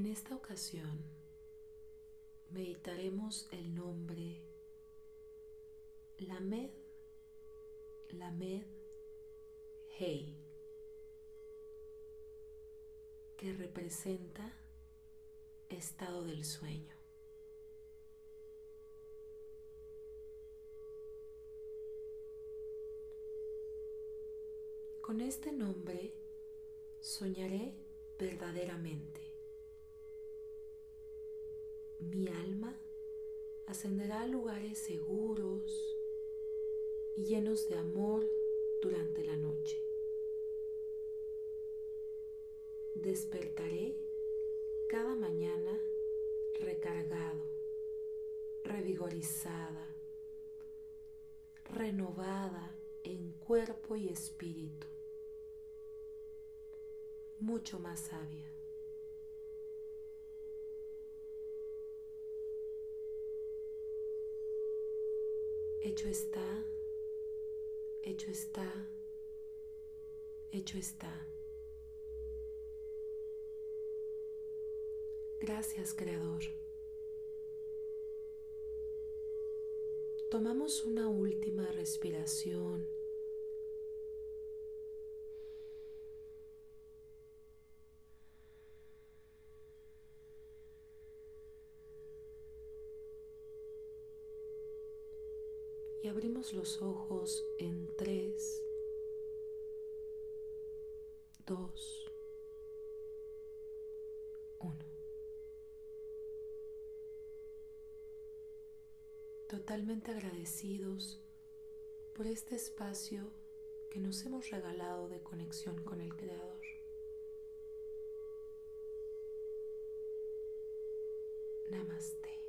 En esta ocasión meditaremos el nombre Lamed, Lamed, Hei, que representa estado del sueño. Con este nombre soñaré verdaderamente. Mi alma ascenderá a lugares seguros y llenos de amor durante la noche. Despertaré cada mañana recargado, revigorizada, renovada en cuerpo y espíritu, mucho más sabia. Hecho está, hecho está, hecho está. Gracias, Creador. Tomamos una última respiración. Y abrimos los ojos en 3, 2, 1. Totalmente agradecidos por este espacio que nos hemos regalado de conexión con el Creador. Namaste.